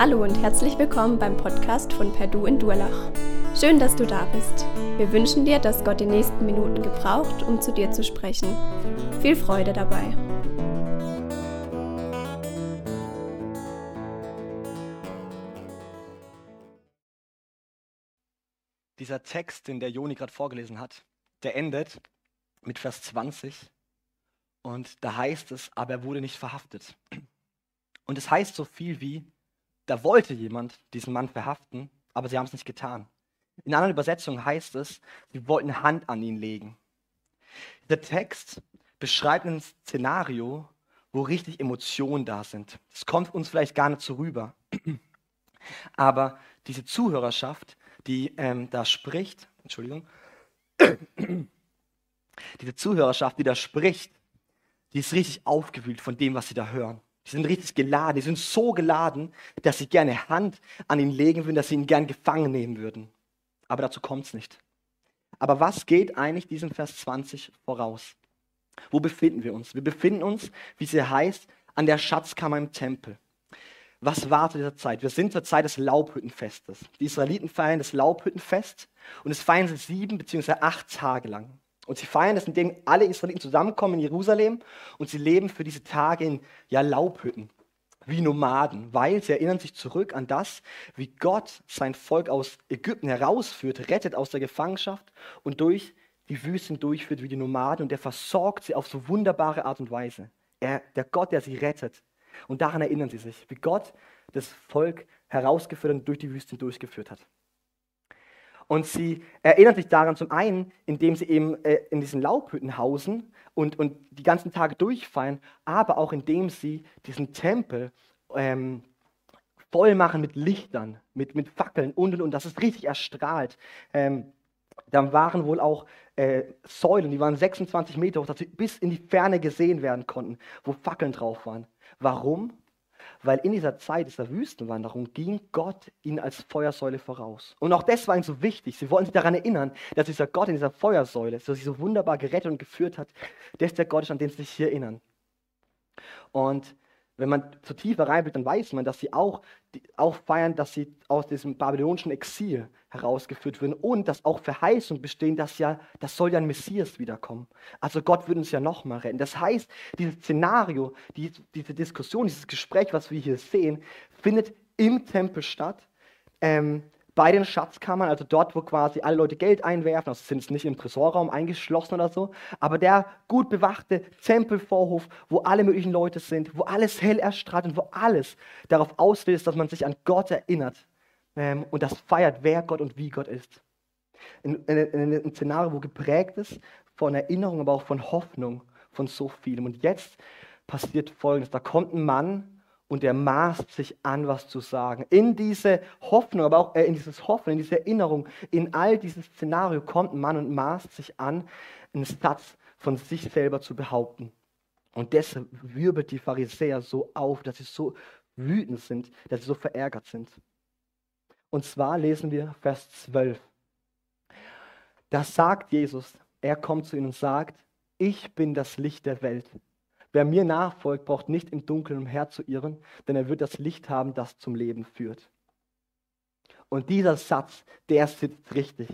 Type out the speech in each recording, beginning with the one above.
Hallo und herzlich willkommen beim Podcast von Perdu in Durlach. Schön, dass du da bist. Wir wünschen dir, dass Gott die nächsten Minuten gebraucht, um zu dir zu sprechen. Viel Freude dabei. Dieser Text, den der Joni gerade vorgelesen hat, der endet mit Vers 20 und da heißt es, aber er wurde nicht verhaftet. Und es heißt so viel wie, da wollte jemand diesen Mann verhaften, aber sie haben es nicht getan. In anderen Übersetzungen heißt es, sie wollten Hand an ihn legen. Der Text beschreibt ein Szenario, wo richtig Emotionen da sind. Das kommt uns vielleicht gar nicht so rüber. Aber diese Zuhörerschaft, die ähm, da spricht, Entschuldigung, diese Zuhörerschaft, die da spricht, die ist richtig aufgewühlt von dem, was sie da hören. Die sind richtig geladen, die sind so geladen, dass sie gerne Hand an ihn legen würden, dass sie ihn gern gefangen nehmen würden. Aber dazu kommt es nicht. Aber was geht eigentlich diesem Vers 20 voraus? Wo befinden wir uns? Wir befinden uns, wie sie heißt, an der Schatzkammer im Tempel. Was war zu dieser Zeit? Wir sind zur Zeit des Laubhüttenfestes. Die Israeliten feiern das Laubhüttenfest und es feiern sie sieben beziehungsweise acht Tage lang. Und sie feiern das, indem alle Israeliten zusammenkommen in Jerusalem und sie leben für diese Tage in ja, Laubhütten, wie Nomaden, weil sie erinnern sich zurück an das, wie Gott sein Volk aus Ägypten herausführt, rettet aus der Gefangenschaft und durch die Wüsten durchführt wie die Nomaden und er versorgt sie auf so wunderbare Art und Weise. Er, der Gott, der sie rettet. Und daran erinnern sie sich, wie Gott das Volk herausgeführt und durch die Wüsten durchgeführt hat. Und sie erinnern sich daran zum einen, indem sie eben äh, in diesen Laubhütten hausen und, und die ganzen Tage durchfeiern, aber auch indem sie diesen Tempel ähm, voll machen mit Lichtern, mit, mit Fackeln und und und, dass es richtig erstrahlt. Ähm, dann waren wohl auch äh, Säulen, die waren 26 Meter hoch, dass sie bis in die Ferne gesehen werden konnten, wo Fackeln drauf waren. Warum? Weil in dieser Zeit dieser Wüstenwanderung ging Gott ihnen als Feuersäule voraus. Und auch das war ihnen so wichtig. Sie wollten sich daran erinnern, dass dieser Gott in dieser Feuersäule, der sie so wunderbar gerettet und geführt hat, ist der Gott, an den sie sich hier erinnern. Und wenn man so tiefer reinblickt, dann weiß man, dass sie auch, auch feiern, dass sie aus diesem babylonischen Exil herausgeführt werden und dass auch Verheißungen bestehen, dass ja, das soll ja ein Messias wiederkommen. Also Gott wird uns ja nochmal retten. Das heißt, dieses Szenario, die, diese Diskussion, dieses Gespräch, was wir hier sehen, findet im Tempel statt. Ähm, bei den Schatzkammern, also dort, wo quasi alle Leute Geld einwerfen, also sind es nicht im Tresorraum eingeschlossen oder so, aber der gut bewachte Tempelvorhof, wo alle möglichen Leute sind, wo alles hell erstrahlt und wo alles darauf auswählt, dass man sich an Gott erinnert ähm, und das feiert, wer Gott und wie Gott ist. In, in, in einem Szenario, wo geprägt ist von Erinnerung, aber auch von Hoffnung, von so vielem. Und jetzt passiert Folgendes, da kommt ein Mann, und er maßt sich an, was zu sagen. In diese Hoffnung, aber auch äh, in dieses Hoffen, in diese Erinnerung, in all dieses Szenario kommt ein Mann und maßt sich an, einen Satz von sich selber zu behaupten. Und deshalb wirbelt die Pharisäer so auf, dass sie so wütend sind, dass sie so verärgert sind. Und zwar lesen wir Vers 12. Da sagt Jesus, er kommt zu ihnen und sagt, ich bin das Licht der Welt. Wer mir nachfolgt, braucht nicht im Dunkeln umherzuirren, denn er wird das Licht haben, das zum Leben führt. Und dieser Satz, der sitzt richtig.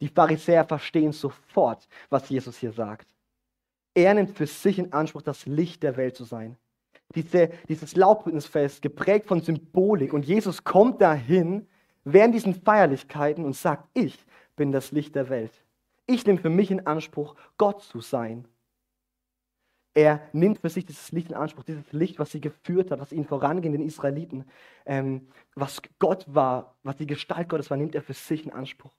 Die Pharisäer verstehen sofort, was Jesus hier sagt. Er nimmt für sich in Anspruch, das Licht der Welt zu sein. Diese, dieses Laubhüttenfest, geprägt von Symbolik. Und Jesus kommt dahin während diesen Feierlichkeiten und sagt, ich bin das Licht der Welt. Ich nehme für mich in Anspruch, Gott zu sein. Er nimmt für sich dieses Licht in Anspruch, dieses Licht, was sie geführt hat, was ihnen voranging, den Israeliten, ähm, was Gott war, was die Gestalt Gottes war, nimmt er für sich in Anspruch.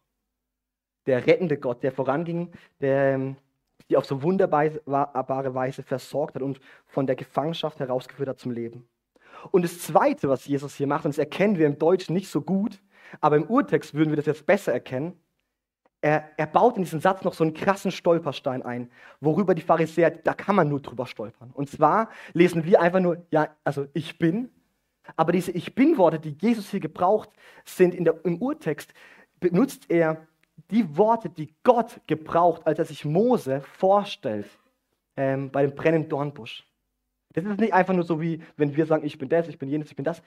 Der rettende Gott, der voranging, der ähm, die auf so wunderbare Weise versorgt hat und von der Gefangenschaft herausgeführt hat zum Leben. Und das Zweite, was Jesus hier macht, und das erkennen wir im Deutschen nicht so gut, aber im Urtext würden wir das jetzt besser erkennen, er, er, baut in diesen Satz noch so einen krassen Stolperstein ein, worüber die Pharisäer, da kann man nur drüber stolpern. Und zwar lesen wir einfach nur, ja, also ich bin, aber diese Ich bin-Worte, die Jesus hier gebraucht, sind in der, im Urtext, benutzt er die Worte, die Gott gebraucht, als er sich Mose vorstellt ähm, bei dem brennenden Dornbusch. Das ist nicht einfach nur so wie, wenn wir sagen, ich bin das, ich bin jenes, ich bin das.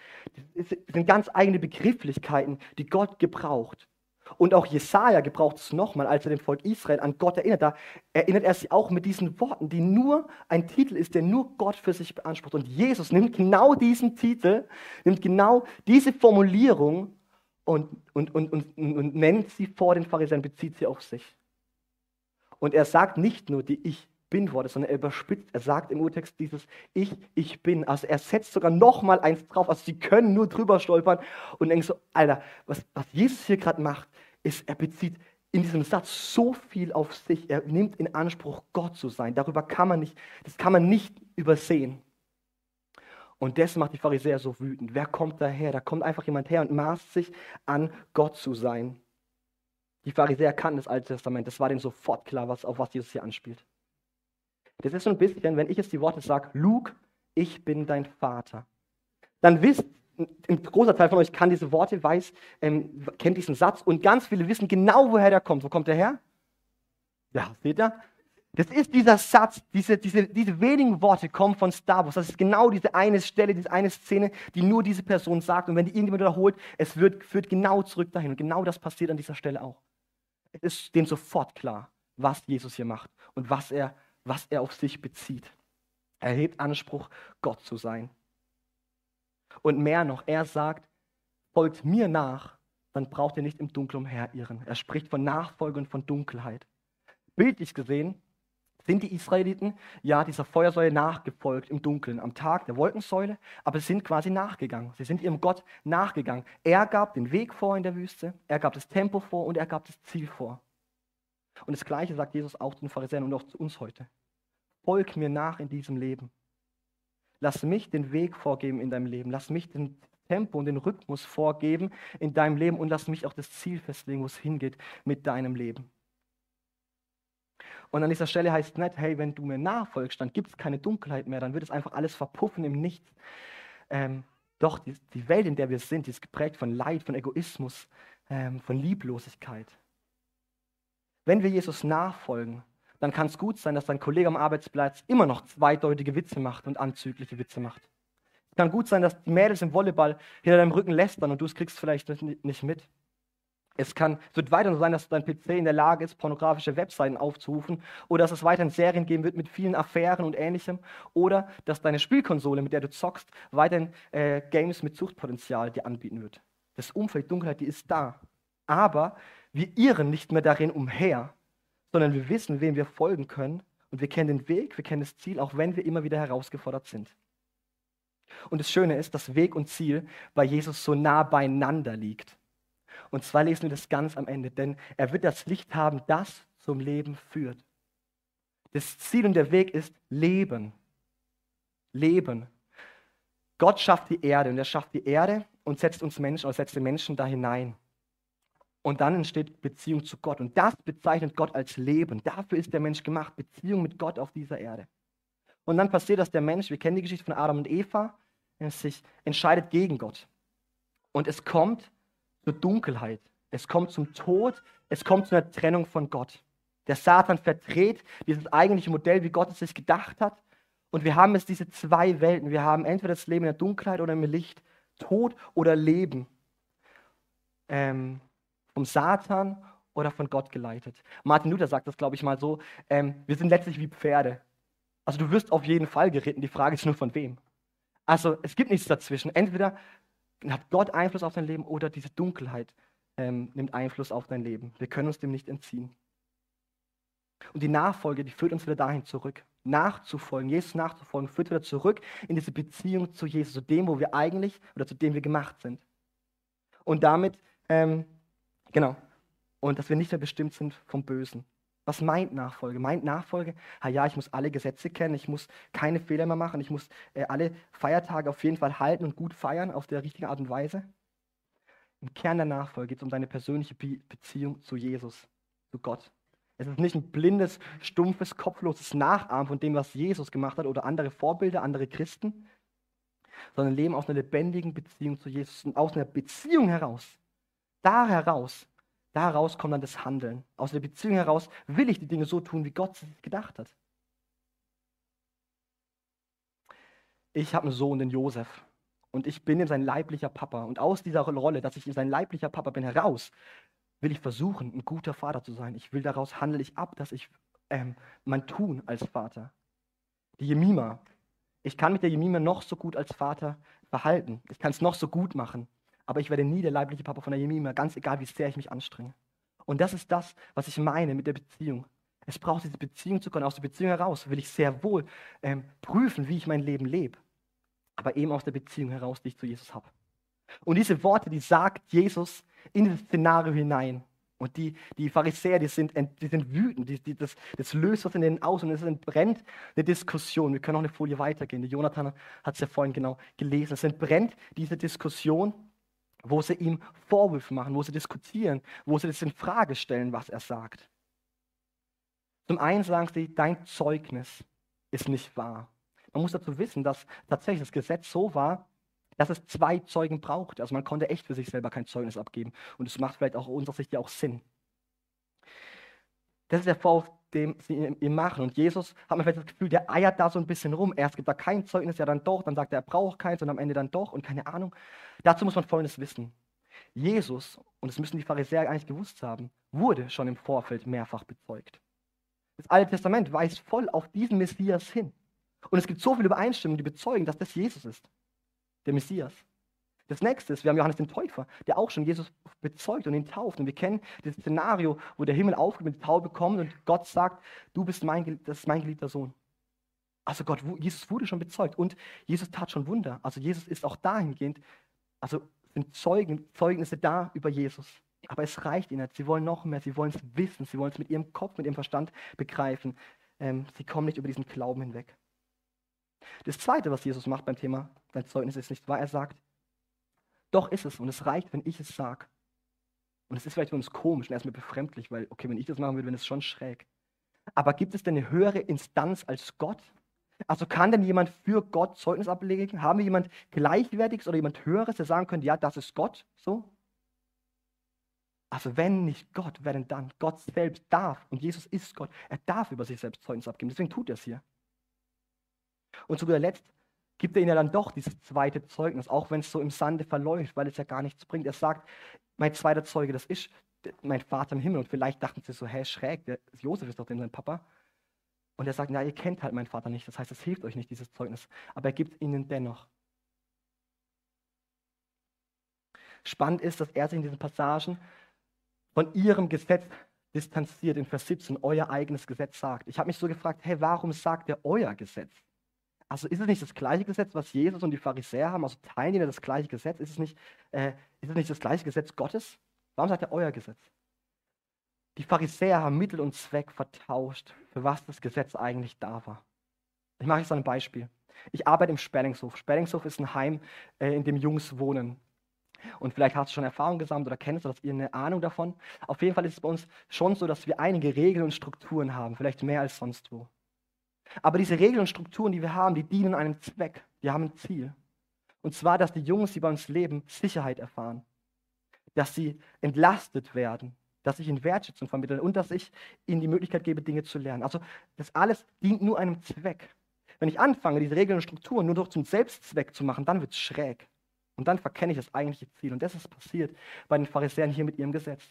Das sind ganz eigene Begrifflichkeiten, die Gott gebraucht. Und auch Jesaja gebraucht es nochmal, als er dem Volk Israel an Gott erinnert. Da erinnert er sich auch mit diesen Worten, die nur ein Titel ist, der nur Gott für sich beansprucht. Und Jesus nimmt genau diesen Titel, nimmt genau diese Formulierung und, und, und, und, und nennt sie vor den Pharisäern, bezieht sie auf sich. Und er sagt nicht nur die Ich bin-Worte, sondern er überspitzt, er sagt im Urtext dieses Ich, ich bin. Also er setzt sogar nochmal eins drauf. Also sie können nur drüber stolpern und denken so, Alter, was, was Jesus hier gerade macht, ist, er bezieht in diesem Satz so viel auf sich. Er nimmt in Anspruch, Gott zu sein. Darüber kann man nicht, das kann man nicht übersehen. Und das macht die Pharisäer so wütend. Wer kommt daher? Da kommt einfach jemand her und maßt sich an, Gott zu sein. Die Pharisäer kannten das Alte Testament. Das war denen sofort klar, was, auf was Jesus hier anspielt. Das ist so ein bisschen, wenn ich jetzt die Worte sage, Luke, ich bin dein Vater. Dann wisst, ein großer Teil von euch kann diese Worte, weiß, ähm, kennt diesen Satz und ganz viele wissen genau, woher der kommt. Wo kommt der her? Ja, seht ihr? Das ist dieser Satz, diese, diese, diese wenigen Worte kommen von Star Wars. Das ist genau diese eine Stelle, diese eine Szene, die nur diese Person sagt. Und wenn die irgendjemand wiederholt, es wird, führt genau zurück dahin. Und genau das passiert an dieser Stelle auch. Es ist denen sofort klar, was Jesus hier macht und was er, was er auf sich bezieht. Er hebt Anspruch, Gott zu sein. Und mehr noch, er sagt, folgt mir nach, dann braucht ihr nicht im Dunkeln umherirren. Er spricht von Nachfolge und von Dunkelheit. Bildlich gesehen sind die Israeliten ja dieser Feuersäule nachgefolgt im Dunkeln, am Tag der Wolkensäule, aber sie sind quasi nachgegangen. Sie sind ihrem Gott nachgegangen. Er gab den Weg vor in der Wüste, er gab das Tempo vor und er gab das Ziel vor. Und das Gleiche sagt Jesus auch zu den Pharisäern und auch zu uns heute. Folg mir nach in diesem Leben. Lass mich den Weg vorgeben in deinem Leben. Lass mich den Tempo und den Rhythmus vorgeben in deinem Leben und lass mich auch das Ziel festlegen, wo es hingeht mit deinem Leben. Und an dieser Stelle heißt es nicht, hey, wenn du mir nachfolgst, dann gibt es keine Dunkelheit mehr, dann wird es einfach alles verpuffen im Nichts. Ähm, doch die, die, Welt, in der wir sind, die ist geprägt von Leid, von Egoismus, ähm, von Lieblosigkeit. Wenn wir Jesus nachfolgen, dann kann es gut sein, dass dein Kollege am Arbeitsplatz immer noch zweideutige Witze macht und anzügliche Witze macht. Es kann gut sein, dass die Mädels im Volleyball hinter deinem Rücken lästern und du es kriegst vielleicht nicht mit. Es, kann, es wird weiterhin so sein, dass dein PC in der Lage ist, pornografische Webseiten aufzurufen oder dass es weiterhin Serien geben wird mit vielen Affären und ähnlichem oder dass deine Spielkonsole, mit der du zockst, weiterhin äh, Games mit Suchtpotenzial dir anbieten wird. Das Umfeld, Dunkelheit, die ist da. Aber wir irren nicht mehr darin umher, sondern wir wissen, wem wir folgen können und wir kennen den Weg, wir kennen das Ziel, auch wenn wir immer wieder herausgefordert sind. Und das Schöne ist, dass Weg und Ziel bei Jesus so nah beieinander liegt. Und zwar lesen wir das ganz am Ende, denn er wird das Licht haben, das zum Leben führt. Das Ziel und der Weg ist Leben. Leben. Gott schafft die Erde und er schafft die Erde und setzt uns Menschen oder setzt den Menschen da hinein. Und dann entsteht Beziehung zu Gott. Und das bezeichnet Gott als Leben. Dafür ist der Mensch gemacht, Beziehung mit Gott auf dieser Erde. Und dann passiert, dass der Mensch, wir kennen die Geschichte von Adam und Eva, sich entscheidet gegen Gott. Und es kommt zur Dunkelheit. Es kommt zum Tod. Es kommt zu einer Trennung von Gott. Der Satan verdreht dieses eigentliche Modell, wie Gott es sich gedacht hat. Und wir haben jetzt diese zwei Welten. Wir haben entweder das Leben in der Dunkelheit oder im Licht, Tod oder Leben. Ähm, vom Satan oder von Gott geleitet. Martin Luther sagt das, glaube ich, mal so: ähm, Wir sind letztlich wie Pferde. Also, du wirst auf jeden Fall geritten. Die Frage ist nur von wem. Also, es gibt nichts dazwischen. Entweder hat Gott Einfluss auf dein Leben oder diese Dunkelheit ähm, nimmt Einfluss auf dein Leben. Wir können uns dem nicht entziehen. Und die Nachfolge, die führt uns wieder dahin zurück. Nachzufolgen, Jesus nachzufolgen, führt wieder zurück in diese Beziehung zu Jesus, zu dem, wo wir eigentlich oder zu dem wir gemacht sind. Und damit, ähm, genau, und dass wir nicht mehr bestimmt sind vom Bösen. Was meint Nachfolge? Meint Nachfolge, ah ja, ich muss alle Gesetze kennen, ich muss keine Fehler mehr machen, ich muss äh, alle Feiertage auf jeden Fall halten und gut feiern auf der richtigen Art und Weise? Im Kern der Nachfolge geht es um deine persönliche Be Beziehung zu Jesus, zu Gott. Es ist nicht ein blindes, stumpfes, kopfloses Nachahmen von dem, was Jesus gemacht hat oder andere Vorbilder, andere Christen, sondern leben aus einer lebendigen Beziehung zu Jesus und aus einer Beziehung heraus. Da heraus Daraus kommt dann das Handeln. Aus der Beziehung heraus will ich die Dinge so tun, wie Gott sie gedacht hat. ich habe einen Sohn, den Josef. Und ich bin ihm sein leiblicher Papa. Und aus dieser Rolle, dass ich ihm sein leiblicher Papa bin, heraus, will ich versuchen, ein guter Vater zu sein. Ich will daraus handle ich ab, dass ich ähm, mein Tun als Vater. Die Jemima. Ich kann mit der Jemima noch so gut als Vater verhalten. Ich kann es noch so gut machen. Aber ich werde nie der leibliche Papa von der Jemima, ganz egal, wie sehr ich mich anstrenge. Und das ist das, was ich meine mit der Beziehung. Es braucht diese Beziehung zu können. Aus der Beziehung heraus will ich sehr wohl ähm, prüfen, wie ich mein Leben lebe. Aber eben aus der Beziehung heraus, die ich zu Jesus habe. Und diese Worte, die sagt Jesus in das Szenario hinein. Und die, die Pharisäer, die sind, die sind wütend, die, die, das, das löst was in denen aus und es entbrennt eine Diskussion. Wir können auch eine Folie weitergehen. Jonathan hat es ja vorhin genau gelesen. Es entbrennt diese Diskussion, wo sie ihm Vorwürfe machen, wo sie diskutieren, wo sie das in Frage stellen, was er sagt. Zum einen sagen sie, dein Zeugnis ist nicht wahr. Man muss dazu wissen, dass tatsächlich das Gesetz so war, dass es zwei Zeugen braucht. Also man konnte echt für sich selber kein Zeugnis abgeben. Und es macht vielleicht auch aus unserer Sicht ja auch Sinn. Das ist der Vorwurf, den sie ihm machen. Und Jesus hat mir vielleicht das Gefühl, der eiert da so ein bisschen rum. Erst gibt er kein Zeugnis, ja dann doch. Dann sagt er, er braucht keins und am Ende dann doch und keine Ahnung. Dazu muss man Folgendes wissen. Jesus, und das müssen die Pharisäer eigentlich gewusst haben, wurde schon im Vorfeld mehrfach bezeugt. Das Alte Testament weist voll auf diesen Messias hin. Und es gibt so viele Übereinstimmungen, die bezeugen, dass das Jesus ist, der Messias. Das nächste ist, wir haben Johannes den Täufer, der auch schon Jesus bezeugt und ihn tauft. Und wir kennen das Szenario, wo der Himmel aufgeht und die Taube kommt und Gott sagt, du bist mein, das ist mein geliebter Sohn. Also Gott, Jesus wurde schon bezeugt und Jesus tat schon Wunder. Also Jesus ist auch dahingehend, also sind Zeugen, Zeugnisse da über Jesus. Aber es reicht ihnen nicht. Sie wollen noch mehr. Sie wollen es wissen. Sie wollen es mit ihrem Kopf, mit ihrem Verstand begreifen. Ähm, sie kommen nicht über diesen Glauben hinweg. Das Zweite, was Jesus macht beim Thema, dein Zeugnis ist nicht wahr, er sagt, doch ist es und es reicht, wenn ich es sage. Und es ist vielleicht für uns komisch und erstmal befremdlich, weil, okay, wenn ich das machen würde, wäre es schon schräg. Aber gibt es denn eine höhere Instanz als Gott? Also kann denn jemand für Gott Zeugnis ablegen? Haben wir jemand Gleichwertiges oder jemand Höheres, der sagen könnte, ja, das ist Gott? So? Also wenn nicht Gott, wer denn dann? Gott selbst darf, und Jesus ist Gott, er darf über sich selbst Zeugnis abgeben. Deswegen tut er es hier. Und zu guter Letzt gibt er ihnen ja dann doch dieses zweite Zeugnis, auch wenn es so im Sande verläuft, weil es ja gar nichts bringt. Er sagt, mein zweiter Zeuge, das ist mein Vater im Himmel. Und vielleicht dachten sie so, hä, schräg, der Josef ist doch denn sein Papa. Und er sagt, na, ihr kennt halt meinen Vater nicht. Das heißt, es hilft euch nicht, dieses Zeugnis. Aber er gibt ihnen dennoch. Spannend ist, dass er sich in diesen Passagen von ihrem Gesetz distanziert. In Vers 17 euer eigenes Gesetz sagt. Ich habe mich so gefragt, hey, warum sagt er euer Gesetz? Also ist es nicht das gleiche Gesetz, was Jesus und die Pharisäer haben? Also teilen die das gleiche Gesetz? Ist es nicht, äh, ist es nicht das gleiche Gesetz Gottes? Warum sagt er euer Gesetz? Die Pharisäer haben Mittel und Zweck vertauscht, für was das Gesetz eigentlich da war. Ich mache jetzt ein Beispiel. Ich arbeite im Sperlingshof. Sperlingshof ist ein Heim, äh, in dem Jungs wohnen. Und vielleicht hast du schon Erfahrung gesammelt oder kennst du das, ihr eine Ahnung davon. Auf jeden Fall ist es bei uns schon so, dass wir einige Regeln und Strukturen haben, vielleicht mehr als sonst wo. Aber diese Regeln und Strukturen, die wir haben, die dienen einem Zweck, die haben ein Ziel. Und zwar, dass die Jungs, die bei uns leben, Sicherheit erfahren, dass sie entlastet werden, dass ich ihnen Wertschätzung vermittle und dass ich ihnen die Möglichkeit gebe, Dinge zu lernen. Also das alles dient nur einem Zweck. Wenn ich anfange, diese Regeln und Strukturen nur noch zum Selbstzweck zu machen, dann wird es schräg. Und dann verkenne ich das eigentliche Ziel. Und das ist passiert bei den Pharisäern hier mit ihrem Gesetz.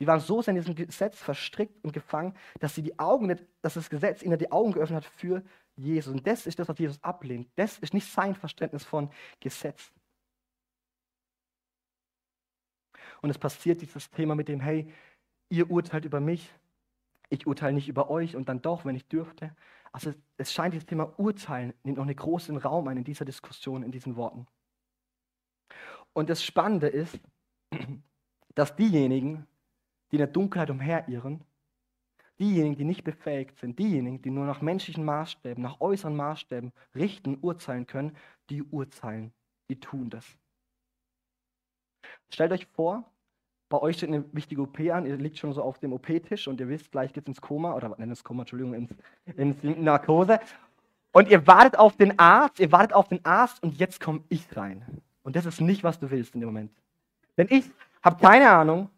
Die waren so sehr in diesem Gesetz verstrickt und gefangen, dass sie die Augen dass das Gesetz ihnen die Augen geöffnet hat für Jesus. Und das ist das, was Jesus ablehnt. Das ist nicht sein Verständnis von Gesetz. Und es passiert dieses Thema mit dem, hey, ihr urteilt über mich, ich urteile nicht über euch und dann doch, wenn ich dürfte. Also es scheint dieses Thema Urteilen nimmt noch einen großen Raum ein in dieser Diskussion, in diesen Worten. Und das Spannende ist, dass diejenigen, die in der Dunkelheit umherirren, diejenigen, die nicht befähigt sind, diejenigen, die nur nach menschlichen Maßstäben, nach äußeren Maßstäben richten, urteilen können, die urteilen, die tun das. Stellt euch vor, bei euch steht eine wichtige OP an, ihr liegt schon so auf dem OP-Tisch und ihr wisst, gleich geht es ins Koma, oder nennen es Koma, Entschuldigung, ins, ins Narkose. Und ihr wartet auf den Arzt, ihr wartet auf den Arzt und jetzt komme ich rein. Und das ist nicht, was du willst in dem Moment. Denn ich habe keine Ahnung,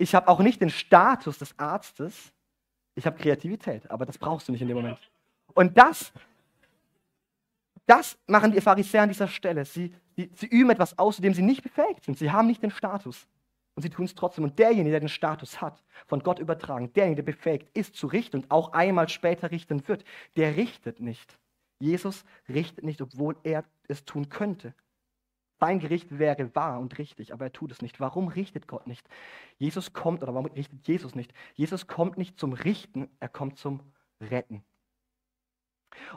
ich habe auch nicht den Status des Arztes, ich habe Kreativität, aber das brauchst du nicht in dem Moment. Und das, das machen die Pharisäer an dieser Stelle. Sie, sie, sie üben etwas aus, zu dem sie nicht befähigt sind. Sie haben nicht den Status. Und sie tun es trotzdem. Und derjenige, der den Status hat, von Gott übertragen, derjenige, der befähigt ist zu richten und auch einmal später richten wird, der richtet nicht. Jesus richtet nicht, obwohl er es tun könnte. Sein Gericht wäre wahr und richtig, aber er tut es nicht. Warum richtet Gott nicht? Jesus kommt, oder warum richtet Jesus nicht? Jesus kommt nicht zum Richten, er kommt zum Retten.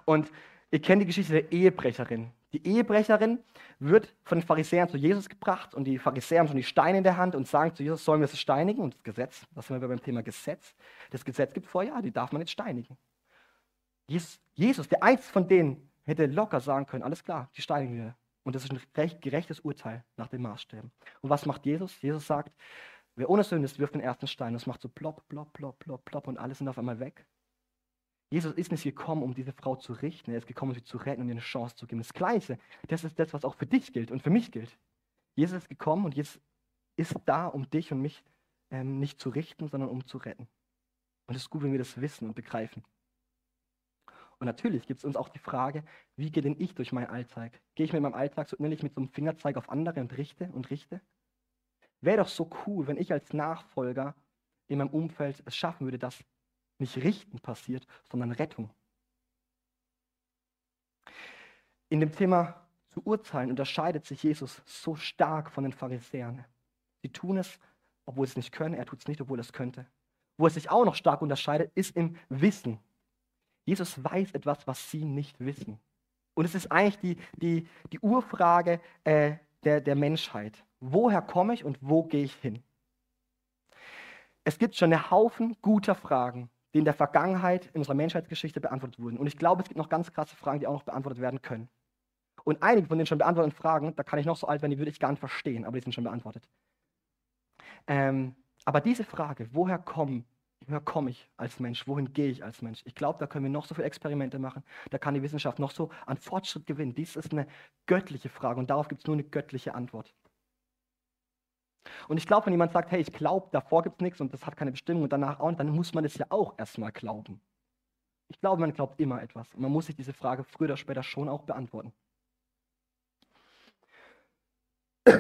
Und ihr kennt die Geschichte der Ehebrecherin. Die Ehebrecherin wird von den Pharisäern zu Jesus gebracht und die Pharisäer haben schon die Steine in der Hand und sagen zu Jesus, sollen wir sie steinigen? Und das Gesetz, das sind wir beim Thema Gesetz. Das Gesetz gibt vor, ja, die darf man nicht steinigen. Jesus, der einzige von denen, hätte locker sagen können, alles klar, die steinigen wir. Und das ist ein recht, gerechtes Urteil nach den Maßstäben. Und was macht Jesus? Jesus sagt, wer ohne Sünde ist, wirft den ersten Stein. Es macht so plopp, plopp, plopp, plopp, plopp und alle sind auf einmal weg. Jesus ist nicht gekommen, um diese Frau zu richten. Er ist gekommen, um sie zu retten und ihr eine Chance zu geben. Das Gleiche, das ist das, was auch für dich gilt und für mich gilt. Jesus ist gekommen und jetzt ist da, um dich und mich ähm, nicht zu richten, sondern um zu retten. Und es ist gut, wenn wir das wissen und begreifen. Und natürlich gibt es uns auch die Frage, wie gehe denn ich durch meinen Alltag? Gehe ich mit meinem Alltag so innerlich mit so einem Fingerzeig auf andere und richte und richte? Wäre doch so cool, wenn ich als Nachfolger in meinem Umfeld es schaffen würde, dass nicht Richten passiert, sondern Rettung. In dem Thema zu urteilen unterscheidet sich Jesus so stark von den Pharisäern. Sie tun es, obwohl sie es nicht können, er tut es nicht, obwohl er es könnte. Wo er sich auch noch stark unterscheidet, ist im Wissen. Jesus weiß etwas, was sie nicht wissen. Und es ist eigentlich die, die, die Urfrage äh, der, der Menschheit. Woher komme ich und wo gehe ich hin? Es gibt schon einen Haufen guter Fragen, die in der Vergangenheit in unserer Menschheitsgeschichte beantwortet wurden. Und ich glaube, es gibt noch ganz krasse Fragen, die auch noch beantwortet werden können. Und einige von den schon beantworteten Fragen, da kann ich noch so alt werden, die würde ich gar nicht verstehen, aber die sind schon beantwortet. Ähm, aber diese Frage, woher kommen woher komme ich als Mensch? Wohin gehe ich als Mensch? Ich glaube, da können wir noch so viele Experimente machen. Da kann die Wissenschaft noch so an Fortschritt gewinnen. Dies ist eine göttliche Frage und darauf gibt es nur eine göttliche Antwort. Und ich glaube, wenn jemand sagt, hey, ich glaube, davor gibt es nichts und das hat keine Bestimmung und danach auch, dann muss man es ja auch erstmal glauben. Ich glaube, man glaubt immer etwas. Und man muss sich diese Frage früher oder später schon auch beantworten.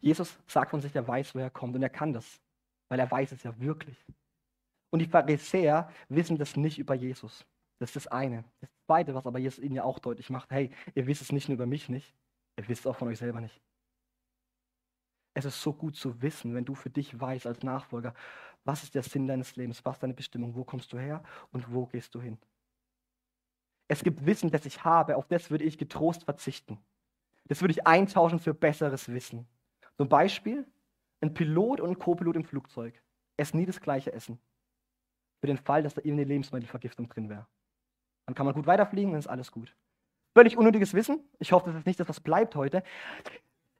Jesus sagt von sich, er weiß, woher er kommt und er kann das weil er weiß es ja wirklich. Und die Pharisäer wissen das nicht über Jesus. Das ist das eine. Das zweite, was aber Jesus ihnen ja auch deutlich macht, hey, ihr wisst es nicht nur über mich nicht, ihr wisst es auch von euch selber nicht. Es ist so gut zu wissen, wenn du für dich weißt als Nachfolger, was ist der Sinn deines Lebens, was ist deine Bestimmung, wo kommst du her und wo gehst du hin. Es gibt Wissen, das ich habe, auf das würde ich getrost verzichten. Das würde ich eintauschen für besseres Wissen. Zum Beispiel, ein Pilot und ein Co-Pilot im Flugzeug essen nie das gleiche Essen. Für den Fall, dass da irgendeine Lebensmittelvergiftung drin wäre. Dann kann man gut weiterfliegen, dann ist alles gut. Völlig unnötiges Wissen. Ich hoffe, das ist nicht das, was bleibt heute.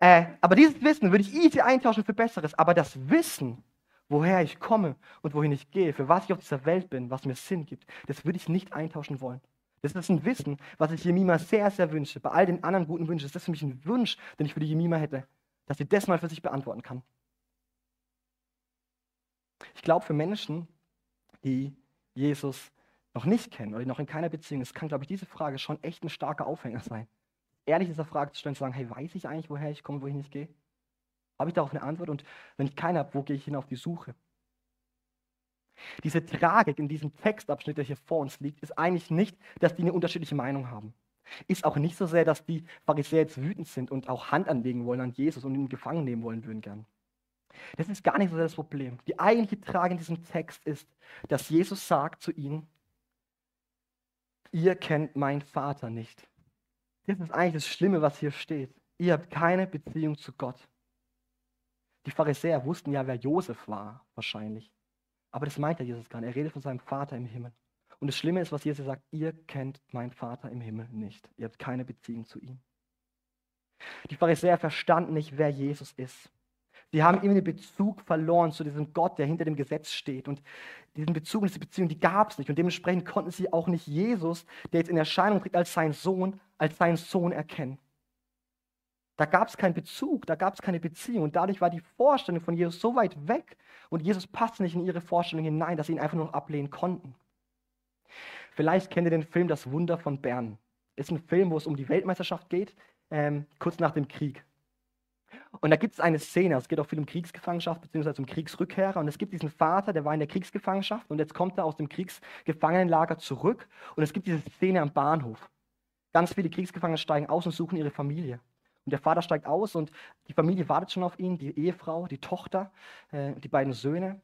Äh, aber dieses Wissen würde ich easy eintauschen für Besseres. Aber das Wissen, woher ich komme und wohin ich gehe, für was ich auf dieser Welt bin, was mir Sinn gibt, das würde ich nicht eintauschen wollen. Das ist ein Wissen, was ich Jemima sehr, sehr wünsche. Bei all den anderen guten Wünschen ist das für mich ein Wunsch, den ich für die Jemima hätte, dass sie das mal für sich beantworten kann. Ich glaube, für Menschen, die Jesus noch nicht kennen oder die noch in keiner Beziehung ist, kann, glaube ich, diese Frage schon echt ein starker Aufhänger sein. Ehrlich dieser Frage zu stellen, zu sagen, hey, weiß ich eigentlich, woher ich komme, wo ich gehe? Habe ich darauf eine Antwort? Und wenn ich keine habe, wo gehe ich hin auf die Suche? Diese Tragik in diesem Textabschnitt, der hier vor uns liegt, ist eigentlich nicht, dass die eine unterschiedliche Meinung haben. Ist auch nicht so sehr, dass die Pharisäer jetzt wütend sind und auch Hand anlegen wollen an Jesus und ihn gefangen nehmen wollen würden gern. Das ist gar nicht so das Problem. Die eigentliche Trage in diesem Text ist, dass Jesus sagt zu ihnen, ihr kennt meinen Vater nicht. Das ist eigentlich das Schlimme, was hier steht. Ihr habt keine Beziehung zu Gott. Die Pharisäer wussten ja, wer Josef war, wahrscheinlich. Aber das meint ja Jesus gar nicht. Er redet von seinem Vater im Himmel. Und das Schlimme ist, was Jesus sagt, ihr kennt meinen Vater im Himmel nicht. Ihr habt keine Beziehung zu ihm. Die Pharisäer verstanden nicht, wer Jesus ist. Die haben irgendwie den Bezug verloren zu diesem Gott, der hinter dem Gesetz steht. Und diesen Bezug und diese Beziehung, die gab es nicht. Und dementsprechend konnten sie auch nicht Jesus, der jetzt in Erscheinung tritt als sein Sohn, als seinen Sohn erkennen. Da gab es keinen Bezug, da gab es keine Beziehung. Und dadurch war die Vorstellung von Jesus so weit weg und Jesus passte nicht in ihre Vorstellung hinein, dass sie ihn einfach nur ablehnen konnten. Vielleicht kennt ihr den Film Das Wunder von Bern. Ist ein Film, wo es um die Weltmeisterschaft geht, ähm, kurz nach dem Krieg. Und da gibt es eine Szene, es geht auch viel um Kriegsgefangenschaft bzw. um Kriegsrückkehrer. Und es gibt diesen Vater, der war in der Kriegsgefangenschaft und jetzt kommt er aus dem Kriegsgefangenenlager zurück. Und es gibt diese Szene am Bahnhof. Ganz viele Kriegsgefangene steigen aus und suchen ihre Familie. Und der Vater steigt aus und die Familie wartet schon auf ihn, die Ehefrau, die Tochter, äh, die beiden Söhne.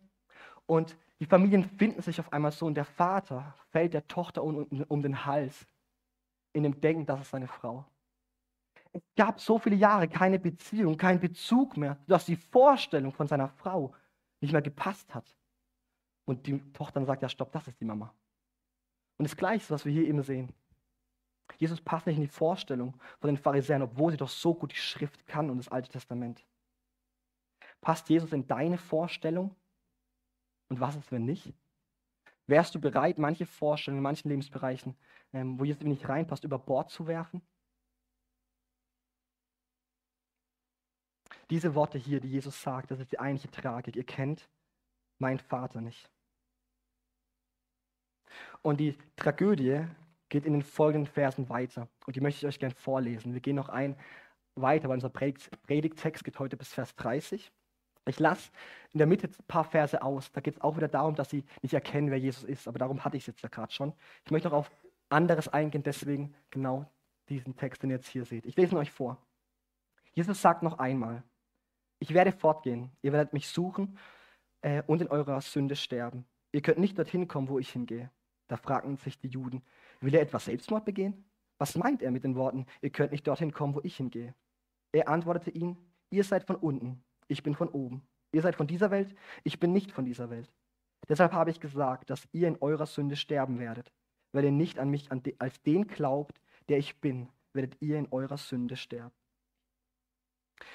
Und die Familien finden sich auf einmal so und der Vater fällt der Tochter um, um, um den Hals in dem Denken, das ist seine Frau. Es gab so viele Jahre keine Beziehung, keinen Bezug mehr, dass die Vorstellung von seiner Frau nicht mehr gepasst hat. Und die Tochter sagt, ja stopp, das ist die Mama. Und das Gleiche, was wir hier eben sehen. Jesus passt nicht in die Vorstellung von den Pharisäern, obwohl sie doch so gut die Schrift kann und das Alte Testament. Passt Jesus in deine Vorstellung? Und was ist, wenn nicht? Wärst du bereit, manche Vorstellungen in manchen Lebensbereichen, ähm, wo Jesus nicht reinpasst, über Bord zu werfen? Diese Worte hier, die Jesus sagt, das ist die eigentliche Tragik. Ihr kennt meinen Vater nicht. Und die Tragödie geht in den folgenden Versen weiter. Und die möchte ich euch gerne vorlesen. Wir gehen noch ein weiter, weil unser Predigttext geht heute bis Vers 30. Ich lasse in der Mitte ein paar Verse aus. Da geht es auch wieder darum, dass sie nicht erkennen, wer Jesus ist. Aber darum hatte ich es jetzt ja gerade schon. Ich möchte noch auf anderes eingehen, deswegen genau diesen Text, den ihr jetzt hier seht. Ich lese ihn euch vor. Jesus sagt noch einmal, ich werde fortgehen, ihr werdet mich suchen äh, und in eurer Sünde sterben. Ihr könnt nicht dorthin kommen, wo ich hingehe. Da fragten sich die Juden, will er etwas Selbstmord begehen? Was meint er mit den Worten, ihr könnt nicht dorthin kommen, wo ich hingehe? Er antwortete ihnen, ihr seid von unten, ich bin von oben. Ihr seid von dieser Welt, ich bin nicht von dieser Welt. Deshalb habe ich gesagt, dass ihr in eurer Sünde sterben werdet. Weil ihr nicht an mich als den glaubt, der ich bin, werdet ihr in eurer Sünde sterben.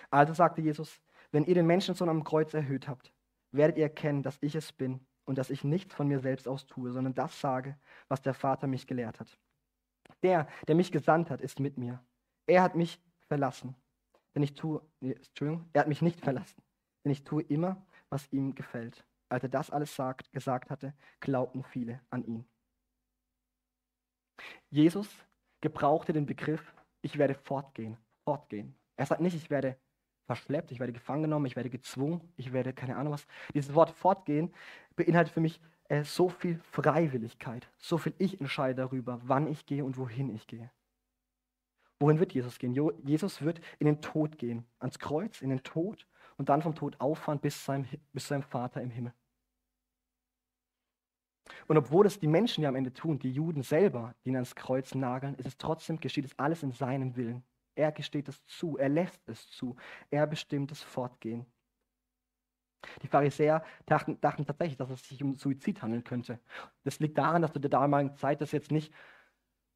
Also sagte Jesus, wenn ihr den Menschensohn am Kreuz erhöht habt, werdet ihr erkennen, dass ich es bin und dass ich nichts von mir selbst aus tue, sondern das sage, was der Vater mich gelehrt hat. Der, der mich gesandt hat, ist mit mir. Er hat mich verlassen, denn ich tue, nee, Entschuldigung, er hat mich nicht verlassen, denn ich tue immer, was ihm gefällt. Als er das alles sagt, gesagt hatte, glaubten viele an ihn. Jesus gebrauchte den Begriff, ich werde fortgehen, fortgehen. Er sagt nicht, ich werde verschleppt, ich werde gefangen genommen, ich werde gezwungen, ich werde keine Ahnung was. Dieses Wort fortgehen beinhaltet für mich äh, so viel Freiwilligkeit, so viel ich entscheide darüber, wann ich gehe und wohin ich gehe. Wohin wird Jesus gehen? Jo Jesus wird in den Tod gehen, ans Kreuz, in den Tod und dann vom Tod auffahren bis, seinem, bis seinem Vater im Himmel. Und obwohl es die Menschen ja am Ende tun, die Juden selber, die ihn ans Kreuz nageln, ist es trotzdem, geschieht es alles in seinem Willen. Er gesteht es zu, er lässt es zu, er bestimmt es fortgehen. Die Pharisäer dachten, dachten, tatsächlich, dass es sich um Suizid handeln könnte. Das liegt daran, dass zu der damaligen Zeit das jetzt nicht,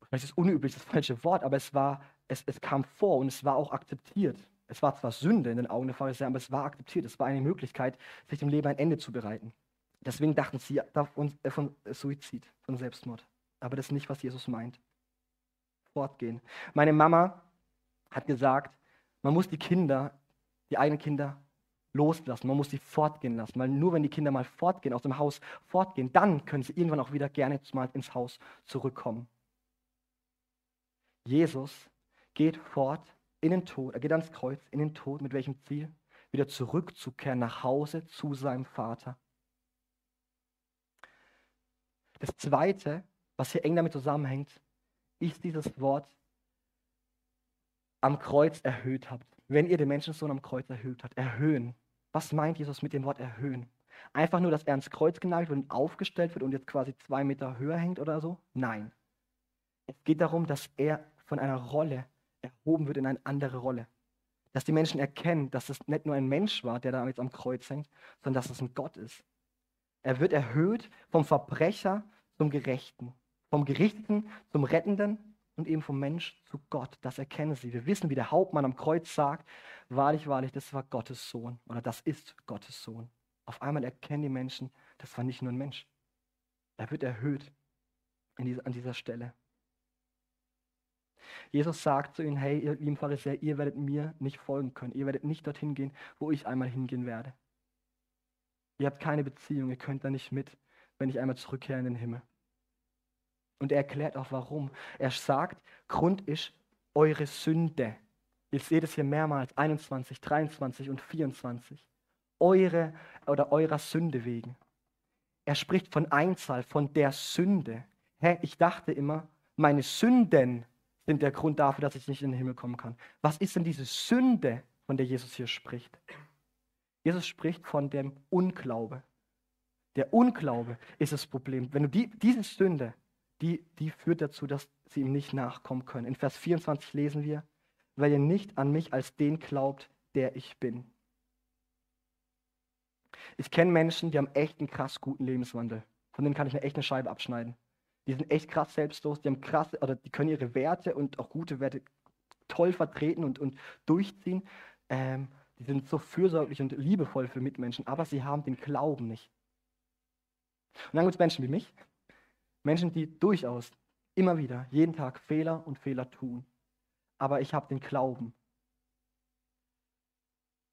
vielleicht ist unüblich das falsche Wort, aber es war, es, es kam vor und es war auch akzeptiert. Es war zwar Sünde in den Augen der Pharisäer, aber es war akzeptiert. Es war eine Möglichkeit, sich dem Leben ein Ende zu bereiten. Deswegen dachten sie äh, von Suizid, von Selbstmord. Aber das ist nicht, was Jesus meint. Fortgehen. Meine Mama hat gesagt, man muss die Kinder, die eigenen Kinder loslassen, man muss sie fortgehen lassen, weil nur wenn die Kinder mal fortgehen, aus dem Haus fortgehen, dann können sie irgendwann auch wieder gerne mal ins Haus zurückkommen. Jesus geht fort in den Tod, er geht ans Kreuz, in den Tod, mit welchem Ziel? Wieder zurückzukehren nach Hause zu seinem Vater. Das Zweite, was hier eng damit zusammenhängt, ist dieses Wort am Kreuz erhöht habt. Wenn ihr den Menschensohn am Kreuz erhöht habt, erhöhen. Was meint Jesus mit dem Wort erhöhen? Einfach nur, dass er ans Kreuz genagelt wird und aufgestellt wird und jetzt quasi zwei Meter höher hängt oder so? Nein. Es geht darum, dass er von einer Rolle erhoben wird in eine andere Rolle. Dass die Menschen erkennen, dass es nicht nur ein Mensch war, der da jetzt am Kreuz hängt, sondern dass es ein Gott ist. Er wird erhöht vom Verbrecher zum Gerechten, vom Gerichteten zum Rettenden und eben vom Mensch zu Gott. Das erkennen sie. Wir wissen, wie der Hauptmann am Kreuz sagt, wahrlich, wahrlich, das war Gottes Sohn oder das ist Gottes Sohn. Auf einmal erkennen die Menschen, das war nicht nur ein Mensch. Er wird erhöht dieser, an dieser Stelle. Jesus sagt zu ihnen, hey, ihr lieben Pharisäer, ihr werdet mir nicht folgen können. Ihr werdet nicht dorthin gehen, wo ich einmal hingehen werde. Ihr habt keine Beziehung, ihr könnt da nicht mit, wenn ich einmal zurückkehre in den Himmel. Und er erklärt auch warum. Er sagt, Grund ist eure Sünde. Ihr seht es hier mehrmals, 21, 23 und 24. Eure oder eurer Sünde wegen. Er spricht von Einzahl, von der Sünde. Hä, ich dachte immer, meine Sünden sind der Grund dafür, dass ich nicht in den Himmel kommen kann. Was ist denn diese Sünde, von der Jesus hier spricht? Jesus spricht von dem Unglaube. Der Unglaube ist das Problem. Wenn du die, diese Sünde, die, die führt dazu, dass sie ihm nicht nachkommen können. In Vers 24 lesen wir, weil ihr nicht an mich als den glaubt, der ich bin. Ich kenne Menschen, die haben echt einen krass guten Lebenswandel. Von denen kann ich eine echte Scheibe abschneiden. Die sind echt krass selbstlos, die haben krasse, oder die können ihre Werte und auch gute Werte toll vertreten und, und durchziehen. Ähm, die sind so fürsorglich und liebevoll für Mitmenschen, aber sie haben den Glauben nicht. Und dann gibt es Menschen wie mich, Menschen, die durchaus immer wieder, jeden Tag Fehler und Fehler tun. Aber ich habe den Glauben.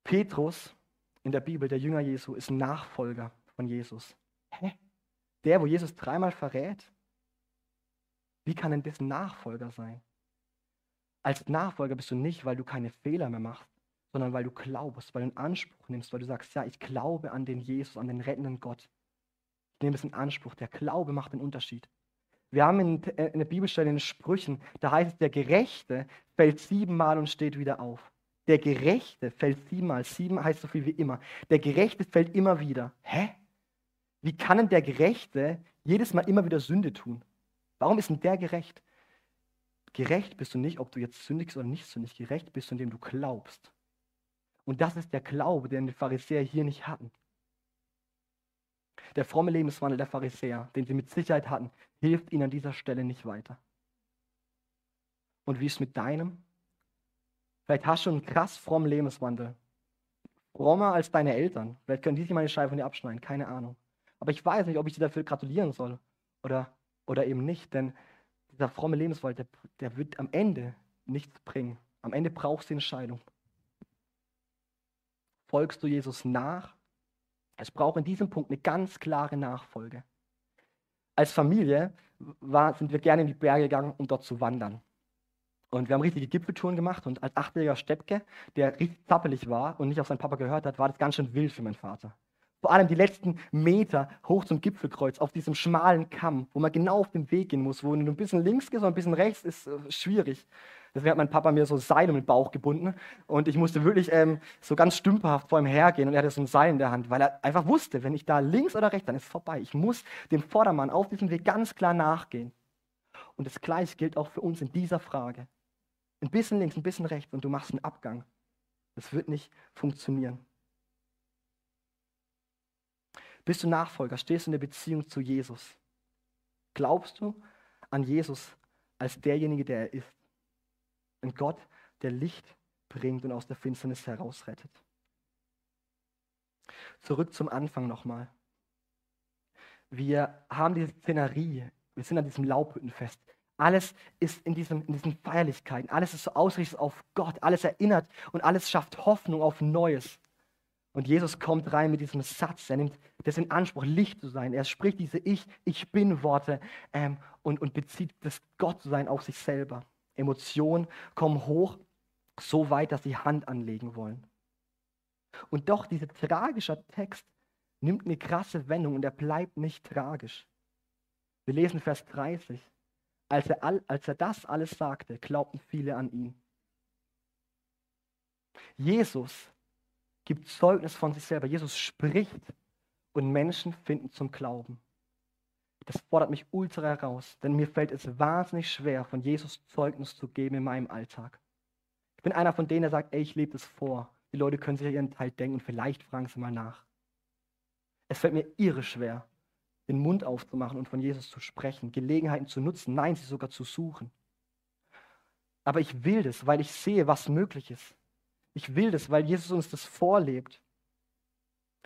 Petrus in der Bibel, der Jünger Jesu, ist Nachfolger von Jesus. Hä? Der, wo Jesus dreimal verrät? Wie kann denn das Nachfolger sein? Als Nachfolger bist du nicht, weil du keine Fehler mehr machst, sondern weil du glaubst, weil du in Anspruch nimmst, weil du sagst, ja, ich glaube an den Jesus, an den rettenden Gott. Nehme es in Anspruch. Der Glaube macht den Unterschied. Wir haben in, äh, in der Bibelstelle in den Sprüchen, da heißt es, der Gerechte fällt siebenmal und steht wieder auf. Der Gerechte fällt siebenmal. Sieben heißt so viel wie immer. Der Gerechte fällt immer wieder. Hä? Wie kann denn der Gerechte jedes Mal immer wieder Sünde tun? Warum ist denn der gerecht? Gerecht bist du nicht, ob du jetzt sündigst oder nicht sündig. Gerecht bist du, indem du glaubst. Und das ist der Glaube, den die Pharisäer hier nicht hatten. Der fromme Lebenswandel der Pharisäer, den sie mit Sicherheit hatten, hilft ihnen an dieser Stelle nicht weiter. Und wie ist mit deinem? Vielleicht hast du einen krass frommen Lebenswandel. Frommer als deine Eltern. Vielleicht können die sich mal eine Scheibe von dir abschneiden, keine Ahnung. Aber ich weiß nicht, ob ich dir dafür gratulieren soll oder, oder eben nicht, denn dieser fromme Lebenswandel, der, der wird am Ende nichts bringen. Am Ende brauchst du die Entscheidung. Folgst du Jesus nach? Es braucht in diesem Punkt eine ganz klare Nachfolge. Als Familie war, sind wir gerne in die Berge gegangen, um dort zu wandern. Und wir haben richtige Gipfeltouren gemacht und als achtjähriger Steppke, der richtig zappelig war und nicht auf seinen Papa gehört hat, war das ganz schön wild für meinen Vater. Vor allem die letzten Meter hoch zum Gipfelkreuz auf diesem schmalen Kamm, wo man genau auf dem Weg gehen muss, wo du ein bisschen links gehst und ein bisschen rechts, ist äh, schwierig. Deswegen hat mein Papa mir so Seil um den Bauch gebunden und ich musste wirklich ähm, so ganz stümperhaft vor ihm hergehen und er hatte so ein Seil in der Hand, weil er einfach wusste, wenn ich da links oder rechts, dann ist es vorbei. Ich muss dem Vordermann auf diesem Weg ganz klar nachgehen. Und das Gleiche gilt auch für uns in dieser Frage. Ein bisschen links, ein bisschen rechts und du machst einen Abgang. Das wird nicht funktionieren. Bist du Nachfolger? Stehst du in der Beziehung zu Jesus? Glaubst du an Jesus als derjenige, der er ist? Ein Gott, der Licht bringt und aus der Finsternis herausrettet. Zurück zum Anfang nochmal. Wir haben diese Szenerie, wir sind an diesem Laubhüttenfest. Alles ist in, diesem, in diesen Feierlichkeiten, alles ist so ausgerichtet auf Gott, alles erinnert und alles schafft Hoffnung auf Neues. Und Jesus kommt rein mit diesem Satz, er nimmt das in Anspruch, Licht zu sein. Er spricht diese Ich, ich bin Worte ähm, und, und bezieht das Gottsein auf sich selber. Emotionen kommen hoch, so weit, dass sie Hand anlegen wollen. Und doch, dieser tragische Text nimmt eine krasse Wendung und er bleibt nicht tragisch. Wir lesen Vers 30. Als er, all, als er das alles sagte, glaubten viele an ihn. Jesus gibt Zeugnis von sich selber. Jesus spricht und Menschen finden zum Glauben. Das fordert mich ultra heraus, denn mir fällt es wahnsinnig schwer, von Jesus Zeugnis zu geben in meinem Alltag. Ich bin einer von denen, der sagt, ey, ich lebe das vor. Die Leute können sich ihren Teil denken und vielleicht fragen sie mal nach. Es fällt mir irre schwer, den Mund aufzumachen und von Jesus zu sprechen, Gelegenheiten zu nutzen, nein, sie sogar zu suchen. Aber ich will das, weil ich sehe, was möglich ist. Ich will das, weil Jesus uns das vorlebt.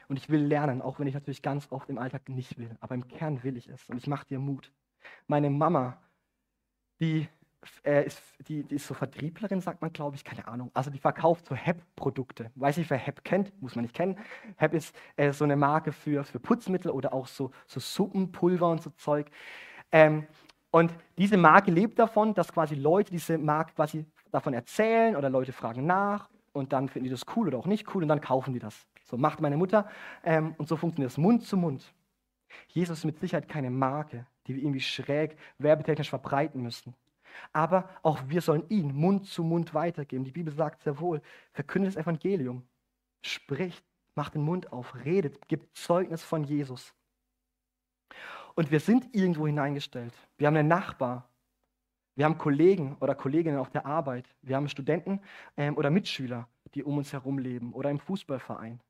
Und ich will lernen, auch wenn ich natürlich ganz oft im Alltag nicht will. Aber im Kern will ich es. Und ich mache dir Mut. Meine Mama, die, äh, ist, die, die, ist so Vertrieblerin, sagt man, glaube ich, keine Ahnung. Also die verkauft so HEP-Produkte. Weiß nicht, wer HEP kennt, muss man nicht kennen. HEP ist äh, so eine Marke für, für Putzmittel oder auch so, so Suppenpulver und so Zeug. Ähm, Und diese Marke lebt davon, dass quasi Leute diese Marke quasi davon erzählen oder Leute fragen nach und dann finden die das cool oder auch nicht cool und dann kaufen die das. So macht meine Mutter ähm, und so funktioniert es Mund zu Mund. Jesus ist mit Sicherheit keine Marke, die wir irgendwie schräg werbetechnisch verbreiten müssen. Aber auch wir sollen ihn Mund zu Mund weitergeben. Die Bibel sagt sehr wohl, verkündet das Evangelium, spricht, macht den Mund auf, redet, gibt Zeugnis von Jesus. Und wir sind irgendwo hineingestellt. Wir haben einen Nachbar. Wir haben Kollegen oder Kolleginnen auf der Arbeit. Wir haben Studenten ähm, oder Mitschüler, die um uns herum leben oder im Fußballverein.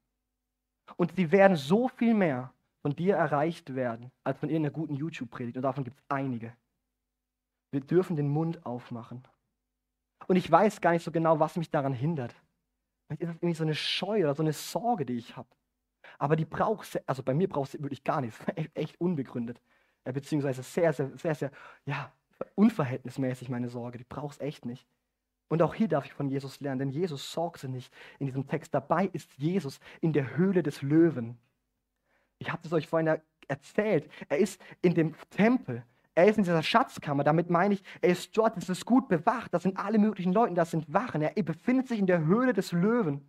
Und sie werden so viel mehr von dir erreicht werden, als von irgendeiner guten YouTube-Predigt. Und davon gibt es einige. Wir dürfen den Mund aufmachen. Und ich weiß gar nicht so genau, was mich daran hindert. Vielleicht ist das irgendwie so eine Scheu oder so eine Sorge, die ich habe. Aber die braucht, also bei mir braucht sie wirklich gar nichts. Echt unbegründet. Beziehungsweise sehr, sehr, sehr, sehr, ja, unverhältnismäßig meine Sorge. Die braucht es echt nicht. Und auch hier darf ich von Jesus lernen, denn Jesus sorgte nicht in diesem Text. Dabei ist Jesus in der Höhle des Löwen. Ich habe es euch vorhin erzählt. Er ist in dem Tempel. Er ist in dieser Schatzkammer. Damit meine ich, er ist dort. Es ist gut bewacht. Das sind alle möglichen Leute. Das sind Wachen. Er befindet sich in der Höhle des Löwen.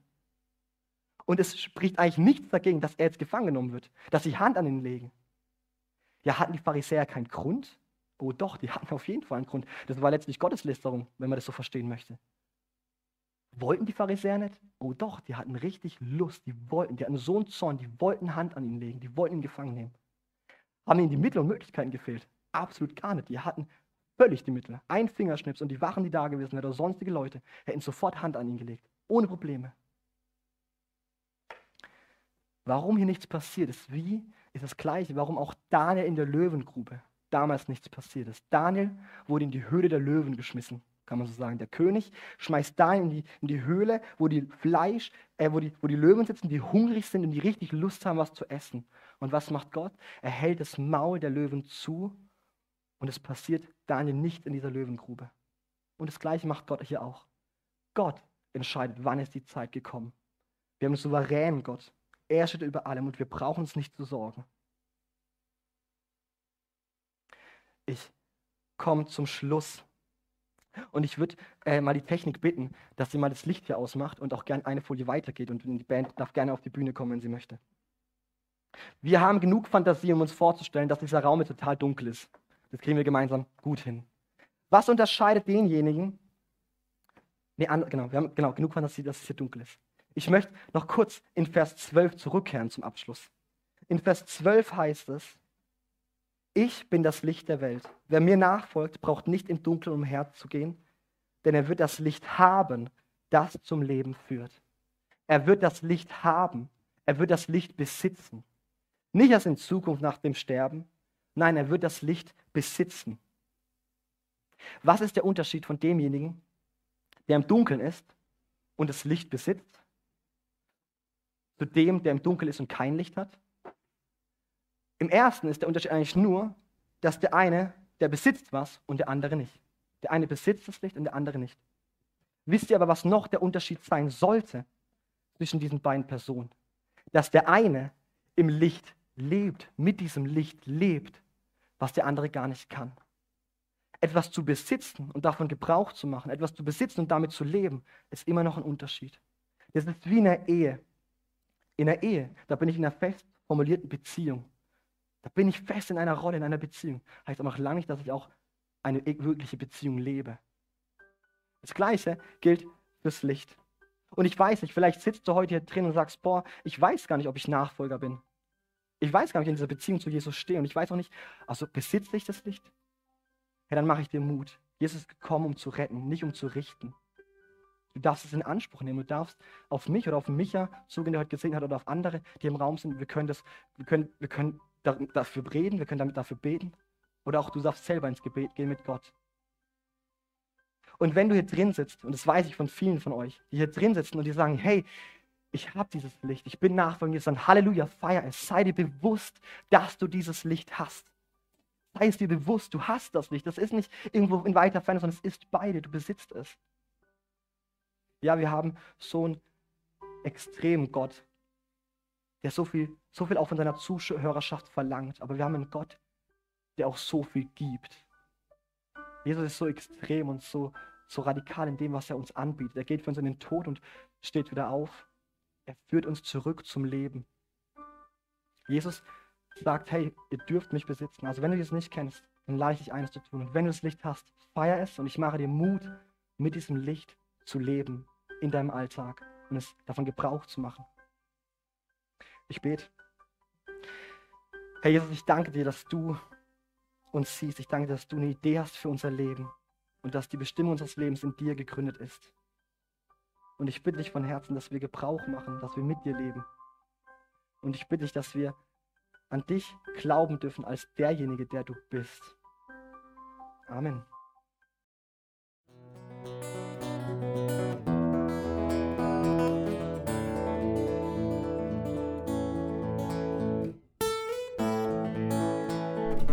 Und es spricht eigentlich nichts dagegen, dass er jetzt gefangen genommen wird, dass sie Hand an ihn legen. Ja, hatten die Pharisäer keinen Grund? Oh doch, die hatten auf jeden Fall einen Grund. Das war letztlich Gotteslästerung, wenn man das so verstehen möchte. Wollten die Pharisäer nicht? Oh doch, die hatten richtig Lust, die wollten, die hatten so einen Zorn, die wollten Hand an ihn legen, die wollten ihn gefangen nehmen. Haben ihnen die Mittel und Möglichkeiten gefehlt? Absolut gar nicht. Die hatten völlig die Mittel. Ein Fingerschnips und die Wachen, die da gewesen wären oder sonstige Leute, hätten sofort Hand an ihn gelegt. Ohne Probleme. Warum hier nichts passiert ist, wie, ist das Gleiche. Warum auch Daniel in der Löwengrube damals nichts passiert ist. Daniel wurde in die Höhle der Löwen geschmissen kann man so sagen. Der König schmeißt da in die, in die Höhle, wo die Fleisch, äh, wo, die, wo die Löwen sitzen, die hungrig sind und die richtig Lust haben, was zu essen. Und was macht Gott? Er hält das Maul der Löwen zu und es passiert Daniel nicht in dieser Löwengrube. Und das Gleiche macht Gott hier auch. Gott entscheidet, wann ist die Zeit gekommen. Wir haben einen souveränen Gott. Er steht über allem und wir brauchen uns nicht zu sorgen. Ich komme zum Schluss und ich würde äh, mal die Technik bitten, dass sie mal das Licht hier ausmacht und auch gerne eine Folie weitergeht. Und die Band darf gerne auf die Bühne kommen, wenn sie möchte. Wir haben genug Fantasie, um uns vorzustellen, dass dieser Raum total dunkel ist. Das kriegen wir gemeinsam gut hin. Was unterscheidet denjenigen? Nee, an, genau, wir haben genau, genug Fantasie, dass es hier dunkel ist. Ich möchte noch kurz in Vers 12 zurückkehren zum Abschluss. In Vers 12 heißt es, ich bin das Licht der Welt. Wer mir nachfolgt, braucht nicht im Dunkeln umherzugehen, denn er wird das Licht haben, das zum Leben führt. Er wird das Licht haben. Er wird das Licht besitzen. Nicht erst in Zukunft nach dem Sterben. Nein, er wird das Licht besitzen. Was ist der Unterschied von demjenigen, der im Dunkeln ist und das Licht besitzt, zu dem, der im Dunkeln ist und kein Licht hat? Im ersten ist der Unterschied eigentlich nur, dass der eine, der besitzt was und der andere nicht. Der eine besitzt das Licht und der andere nicht. Wisst ihr aber, was noch der Unterschied sein sollte zwischen diesen beiden Personen? Dass der eine im Licht lebt, mit diesem Licht lebt, was der andere gar nicht kann. Etwas zu besitzen und davon Gebrauch zu machen, etwas zu besitzen und damit zu leben, ist immer noch ein Unterschied. Das ist wie in der Ehe. In der Ehe, da bin ich in einer fest formulierten Beziehung. Da bin ich fest in einer Rolle, in einer Beziehung. Heißt aber noch lange nicht, dass ich auch eine wirkliche Beziehung lebe. Das Gleiche gilt fürs Licht. Und ich weiß nicht, vielleicht sitzt du heute hier drin und sagst, boah, ich weiß gar nicht, ob ich Nachfolger bin. Ich weiß gar nicht, ob ich in dieser Beziehung zu Jesus stehe. Und ich weiß auch nicht, also besitze ich das Licht? Ja, dann mache ich dir Mut. Jesus ist gekommen, um zu retten, nicht um zu richten. Du darfst es in Anspruch nehmen. Du darfst auf mich oder auf Micha zugehen, der heute gesehen hat, oder auf andere, die im Raum sind. Wir können, das, wir können, wir können dafür reden, wir können damit dafür beten. Oder auch du darfst selber ins Gebet gehen mit Gott. Und wenn du hier drin sitzt, und das weiß ich von vielen von euch, die hier drin sitzen und die sagen, hey, ich habe dieses Licht, ich bin Nachfolger, dann Halleluja, feier es. Sei dir bewusst, dass du dieses Licht hast. Sei es dir bewusst, du hast das Licht. Das ist nicht irgendwo in weiter Ferne, sondern es ist bei dir, du besitzt es. Ja, wir haben so einen extremen Gott, der so viel, so viel auch von seiner Zuhörerschaft verlangt. Aber wir haben einen Gott, der auch so viel gibt. Jesus ist so extrem und so, so radikal in dem, was er uns anbietet. Er geht für uns in den Tod und steht wieder auf. Er führt uns zurück zum Leben. Jesus sagt, hey, ihr dürft mich besitzen. Also wenn du das nicht kennst, dann lade ich dich eines zu tun. Und wenn du das Licht hast, feier es und ich mache dir Mut, mit diesem Licht zu leben in deinem Alltag und es davon Gebrauch zu machen. Ich bete. Herr Jesus, ich danke dir, dass du uns siehst. Ich danke dir, dass du eine Idee hast für unser Leben und dass die Bestimmung unseres Lebens in dir gegründet ist. Und ich bitte dich von Herzen, dass wir Gebrauch machen, dass wir mit dir leben. Und ich bitte dich, dass wir an dich glauben dürfen als derjenige, der du bist. Amen.